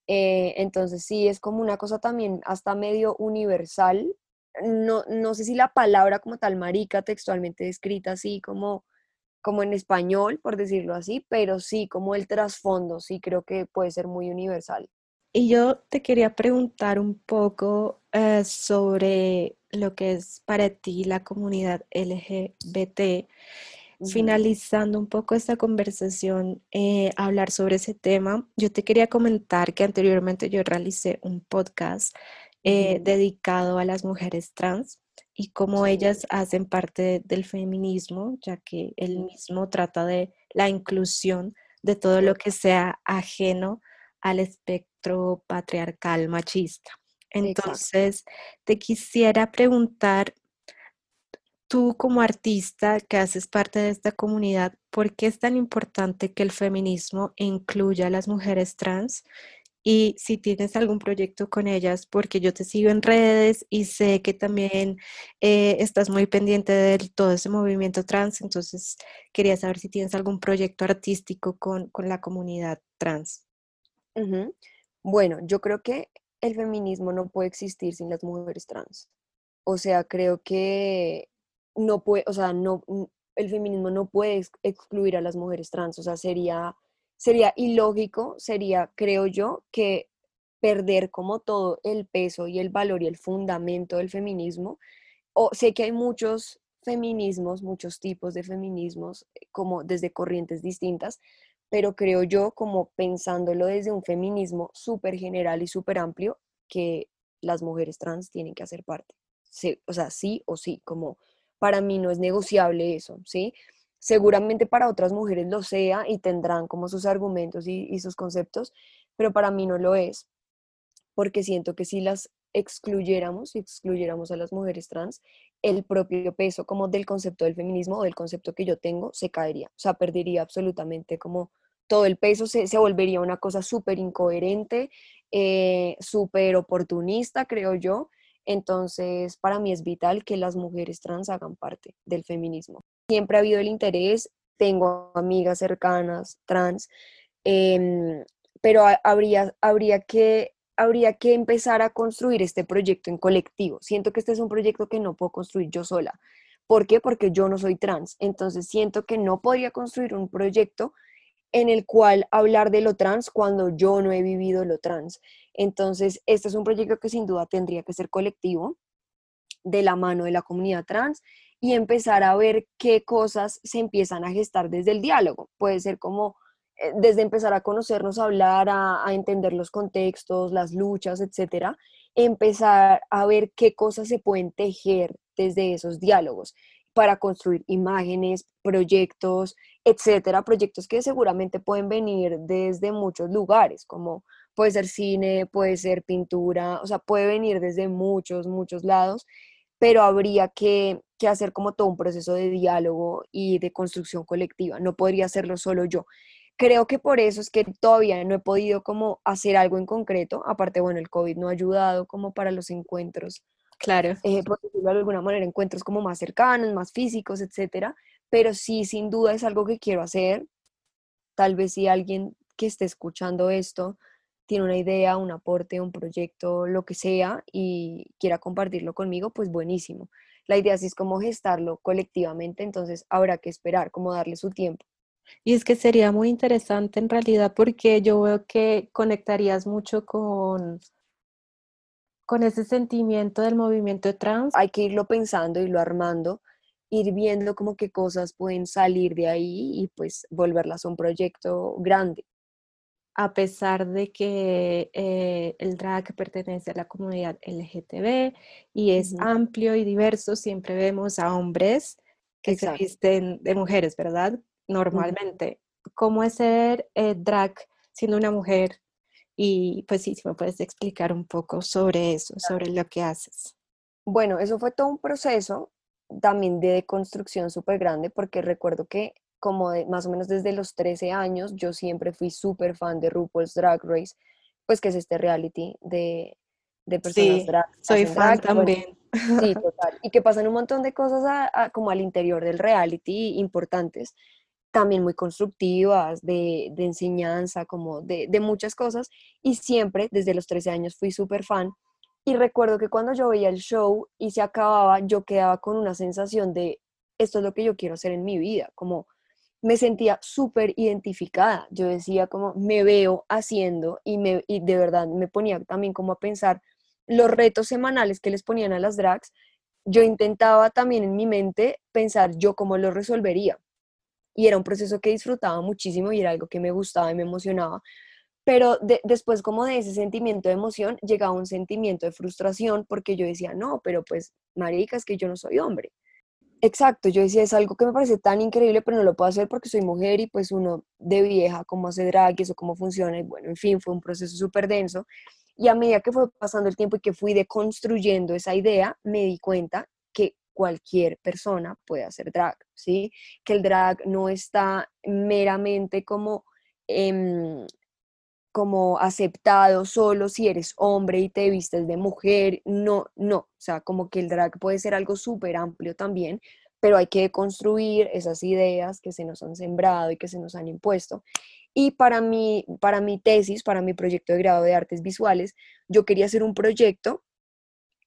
Eh, entonces sí, es como una cosa también hasta medio universal no, no sé si la palabra como tal marica textualmente escrita así como, como en español, por decirlo así, pero sí como el trasfondo, sí creo que puede ser muy universal. Y yo te quería preguntar un poco eh, sobre lo que es para ti la comunidad LGBT. Finalizando un poco esta conversación, eh, hablar sobre ese tema, yo te quería comentar que anteriormente yo realicé un podcast eh, dedicado a las mujeres trans y cómo ellas hacen parte del feminismo, ya que él mismo trata de la inclusión de todo lo que sea ajeno al espectro patriarcal machista. Entonces, te quisiera preguntar, tú como artista que haces parte de esta comunidad, ¿por qué es tan importante que el feminismo incluya a las mujeres trans y si tienes algún proyecto con ellas, porque yo te sigo en redes y sé que también eh, estás muy pendiente de todo ese movimiento trans, entonces quería saber si tienes algún proyecto artístico con, la comunidad trans. Bueno, yo creo que el feminismo no puede existir sin las mujeres trans. O sea, creo que no puede, o sea, no, el feminismo no puede excluir a las mujeres trans, o sea, sería sería ilógico, sería, creo yo, que perder como todo el peso y el valor y el fundamento del feminismo. O sé que hay muchos feminismos, muchos tipos de feminismos, eh, como desde corrientes distintas, pero creo yo, como pensándolo desde un feminismo súper general y súper amplio, que las mujeres trans tienen que hacer parte. Sí, o sea, sí o sí, como para mí no es negociable eso, ¿sí? Seguramente para otras mujeres lo sea y tendrán como sus argumentos y, sus conceptos, pero para mí no lo es, porque siento que si las excluyéramos, si excluyéramos a las mujeres trans, el propio peso como del concepto del feminismo o del concepto que yo tengo se caería, o sea, perdería absolutamente como todo el peso, se, volvería una cosa súper incoherente, eh, súper oportunista, creo yo. Entonces, para mí es vital que las mujeres trans hagan parte del feminismo siempre ha habido el interés, tengo amigas cercanas trans, em, pero habría, habría, que, habría que empezar a construir este proyecto en colectivo. Siento que este es un proyecto que no puedo construir yo sola, ¿Por qué? Porque yo no soy trans. Entonces siento que no podría construir un proyecto en el cual hablar de lo trans cuando yo no he vivido lo trans. Entonces, este es un proyecto que sin duda tendría que ser colectivo, de la mano de la comunidad trans y empezar a ver qué cosas se empiezan a gestar desde el diálogo. Puede ser como eh, desde empezar a conocernos, a hablar, a, a, entender los contextos, las luchas, etcétera, empezar a ver qué cosas se pueden tejer desde esos diálogos para construir imágenes, proyectos, etcétera, proyectos que seguramente pueden venir desde muchos lugares, como puede ser cine, puede ser pintura, o sea, puede venir desde muchos, muchos lados, pero habría que, que hacer como todo un proceso de diálogo y de construcción colectiva, no podría hacerlo solo yo. Creo que por eso es que todavía no he podido como hacer algo en concreto, aparte, bueno, el COVID no ha ayudado como para los encuentros Claro. Eh, por decirlo de alguna manera, encuentros como más cercanos, más físicos, etcétera. Pero sí, sin duda es algo que quiero hacer. Tal vez si alguien que esté escuchando esto tiene una idea, un aporte, un proyecto, lo que sea, y quiera compartirlo conmigo, pues buenísimo. La idea sí es como gestarlo colectivamente, entonces habrá que esperar, como darle su tiempo. Y es que sería muy interesante en realidad porque yo veo que conectarías mucho con con ese sentimiento del movimiento trans. Hay que irlo pensando, y irlo armando, ir viendo como qué cosas pueden salir de ahí y pues volverlas a un proyecto grande. A pesar de que eh, el drag pertenece a la comunidad LGTB y es amplio y diverso, siempre vemos a hombres que se visten de mujeres, ¿verdad? Normalmente. ¿Cómo es ser eh, drag siendo una mujer y pues sí, si me puedes explicar un poco sobre eso, sobre lo que haces. Bueno, eso fue todo un proceso también de construcción súper grande, porque recuerdo que como de, más o menos desde los 13 años, yo siempre fui súper fan de RuPaul's Drag Race, pues que es este reality de, de personas sí, drag. Soy fan también. sí, <laughs> total. Y que pasan un montón de cosas como al interior del reality importantes también muy constructivas, de, de enseñanza, como de, de, muchas cosas. Y siempre, desde los 13 años, fui súper fan. Y recuerdo que cuando yo veía el show y se acababa, yo quedaba con una sensación de, esto es lo que yo quiero hacer en mi vida, como me sentía súper identificada. Yo decía como, me veo haciendo y, me, y de verdad me ponía también como a pensar los retos semanales que les ponían a las drags. Yo intentaba también en mi mente pensar yo cómo lo resolvería y era un proceso que disfrutaba muchísimo y era algo que me gustaba y me emocionaba. Pero después como de ese sentimiento de emoción llegaba un sentimiento de frustración porque yo decía, no, pero pues marica, es que yo no soy hombre. Exacto, yo decía, es algo que me parece tan increíble, pero no lo puedo hacer porque soy mujer y pues uno de vieja, cómo hace drag, eso cómo funciona, y bueno, en fin, fue un proceso súper denso. Y a medida que fue pasando el tiempo y que fui deconstruyendo esa idea, me di cuenta cualquier persona puede hacer drag, ¿sí? Que el drag no está meramente como, em, como aceptado solo si eres hombre y te vistes de mujer, no, no, o sea, como que el drag puede ser algo súper amplio también, pero hay que construir esas ideas que se nos han sembrado y que se nos han impuesto. Y para mi, para mi tesis, para mi proyecto de grado de artes visuales, yo quería hacer un proyecto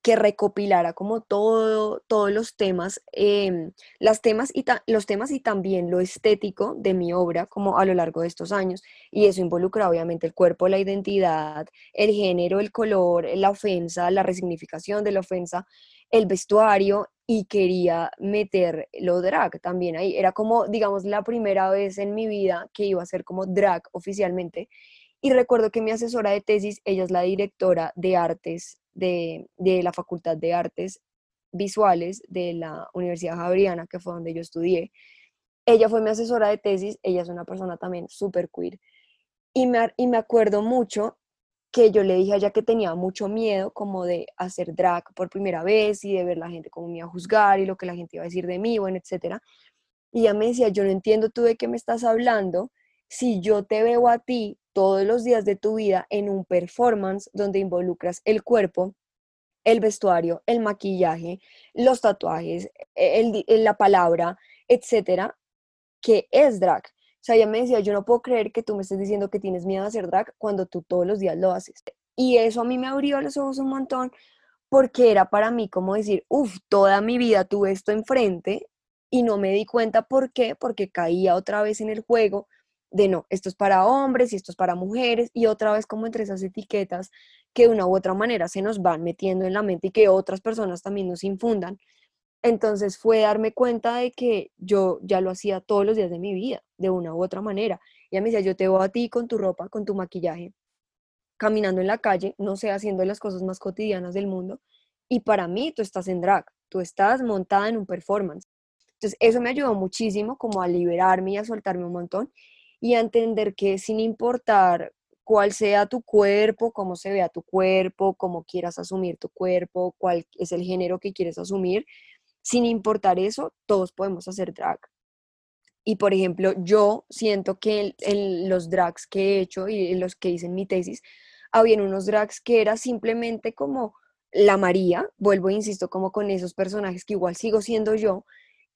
que recopilara como todo, todos los temas, em, las temas y los temas y también lo estético de mi obra como a lo largo de estos años. Y eso involucra obviamente el cuerpo, la identidad, el género, el color, la ofensa, la resignificación de la ofensa, el vestuario y quería meter lo drag también ahí. Era como, digamos, la primera vez en mi vida que iba a ser como drag oficialmente. Y recuerdo que mi asesora de tesis, ella es la directora de artes de, la Facultad de Artes Visuales de la Universidad Javeriana, que fue donde yo estudié. Ella fue mi asesora de tesis, ella es una persona también súper queer. Y me, y me acuerdo mucho que yo le dije a ella que tenía mucho miedo como de hacer drag por primera vez y de ver la gente como me iba a juzgar y lo que la gente iba a decir de mí, bueno, etcétera. Y ella me decía, yo no entiendo tú de qué me estás hablando si yo te veo a ti todos los días de tu vida en un performance donde involucras el cuerpo, el vestuario, el maquillaje, los tatuajes, el, la palabra, etcétera, que es drag. O sea, ella me decía, yo no puedo creer que tú me estés diciendo que tienes miedo a hacer drag cuando tú todos los días lo haces. Y eso a mí me abrió los ojos un montón porque era para mí como decir, uff, toda mi vida tuve esto enfrente y no me di cuenta por qué, porque caía otra vez en el juego de no, esto es para hombres y esto es para mujeres y otra vez como entre esas etiquetas que de una u otra manera se nos van metiendo en la mente y que otras personas también nos infundan. Entonces fue darme cuenta de que yo ya lo hacía todos los días de mi vida, de una u otra manera. Ella me decía, yo te veo a ti con tu ropa, con tu maquillaje, caminando en la calle, no sé, haciendo las cosas más cotidianas del mundo. Y para mí tú estás en drag, tú estás montada en un performance. Entonces eso me ayudó muchísimo como a liberarme y a soltarme un montón y a entender que sin importar cuál sea tu cuerpo, cómo se vea tu cuerpo, cómo quieras asumir tu cuerpo, cuál es el género que quieres asumir, sin importar eso, todos podemos hacer drag. Y por ejemplo, yo siento que en, los drags que he hecho y en los que hice en mi tesis, habían unos drags que era simplemente como la María, vuelvo e insisto, como con esos personajes que igual sigo siendo yo,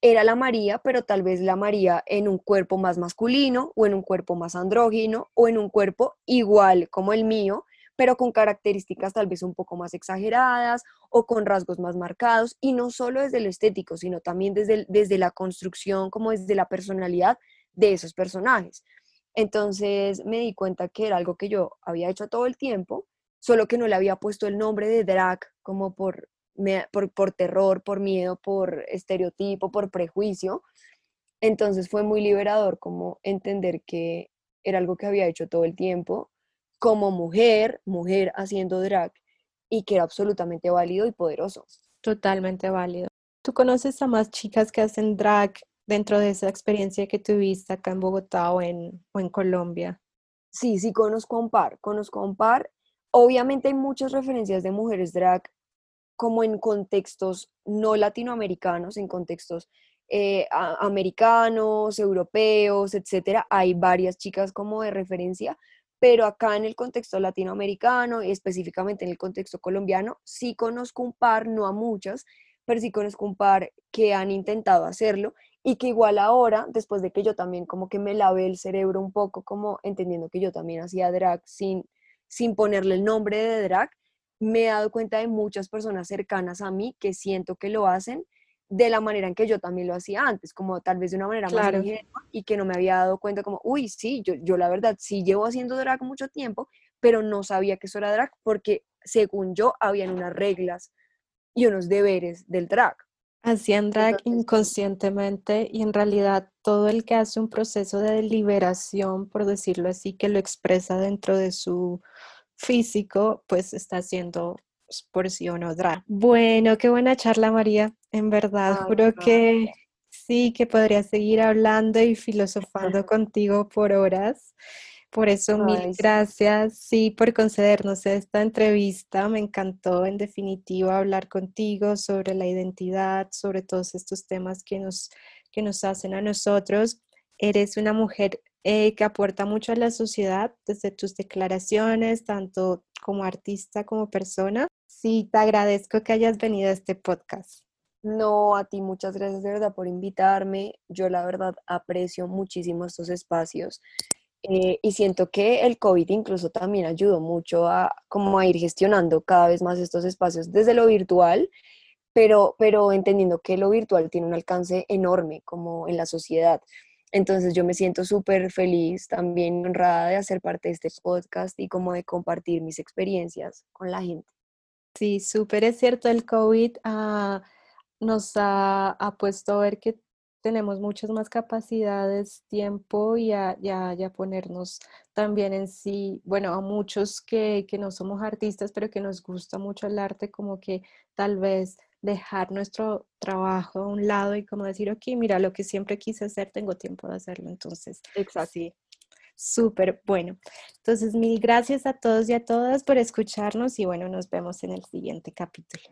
era la María, pero tal vez la María en un cuerpo más masculino o en un cuerpo más andrógino o en un cuerpo igual como el mío, pero con características tal vez un poco más exageradas o con rasgos más marcados, y no solo desde lo estético, sino también desde, desde la construcción, como desde la personalidad de esos personajes. Entonces me di cuenta que era algo que yo había hecho todo el tiempo, solo que no le había puesto el nombre de drag como por, por, por terror, por miedo, por estereotipo, por prejuicio. Entonces fue muy liberador como entender que era algo que había hecho todo el tiempo como mujer, mujer haciendo drag y que era absolutamente válido y poderoso. Totalmente válido. ¿Tú conoces a más chicas que hacen drag dentro de esa experiencia que tuviste acá en Bogotá o en, o en Colombia? Sí, sí conozco un par, conozco un par. Obviamente hay muchas referencias de mujeres drag como en contextos no latinoamericanos, en contextos eh, americanos, europeos, etcétera. Hay varias chicas como de referencia, pero acá en el contexto latinoamericano y específicamente en el contexto colombiano, sí conozco un par, no a muchas, pero sí conozco un par que han intentado hacerlo y que igual ahora, después de que yo también como que me lavé el cerebro un poco, como entendiendo que yo también hacía drag sin, sin ponerle el nombre de drag, me he dado cuenta de muchas personas cercanas a mí que siento que lo hacen de la manera en que yo también lo hacía antes, como tal vez de una manera más ingenua y que no me había dado cuenta como, uy, sí, yo, yo la verdad sí llevo haciendo drag mucho tiempo, pero no sabía que eso era drag porque según yo habían unas reglas y unos deberes del drag. Hacían drag inconscientemente y en realidad todo el que hace un proceso de liberación, por decirlo así, que lo expresa dentro de su físico, pues está haciendo pues, por sí o no drag. Bueno, qué buena charla, María. En verdad, juro que sí, que podría seguir hablando y filosofando <laughs> contigo por horas. Por eso, mil gracias, sí, por concedernos esta entrevista. Me encantó, en definitiva, hablar contigo sobre la identidad, sobre todos estos temas que nos, que nos hacen a nosotros. Eres una mujer eh, que aporta mucho a la sociedad desde tus declaraciones, tanto como artista como persona. Sí, te agradezco que hayas venido a este podcast. No, a ti muchas gracias de verdad por invitarme. Yo la verdad aprecio muchísimo estos espacios eh, y siento que el COVID incluso también ayudó mucho a como a ir gestionando cada vez más estos espacios desde lo virtual, pero, pero entendiendo que lo virtual tiene un alcance enorme como en la sociedad. Entonces yo me siento súper feliz, también honrada de hacer parte de este podcast y como de compartir mis experiencias con la gente. Sí, súper es cierto, el COVID ah, nos ha, puesto a ver que tenemos muchas más capacidades, tiempo y a, ponernos también en sí, bueno, a muchos que, que no somos artistas, pero que nos gusta mucho el arte, como que tal vez dejar nuestro trabajo a un lado y como decir, ok, mira, lo que siempre quise hacer, tengo tiempo de hacerlo. Entonces, Exacto. sí, súper bueno. Entonces, mil gracias a todos y a todas por escucharnos y bueno, nos vemos en el siguiente capítulo.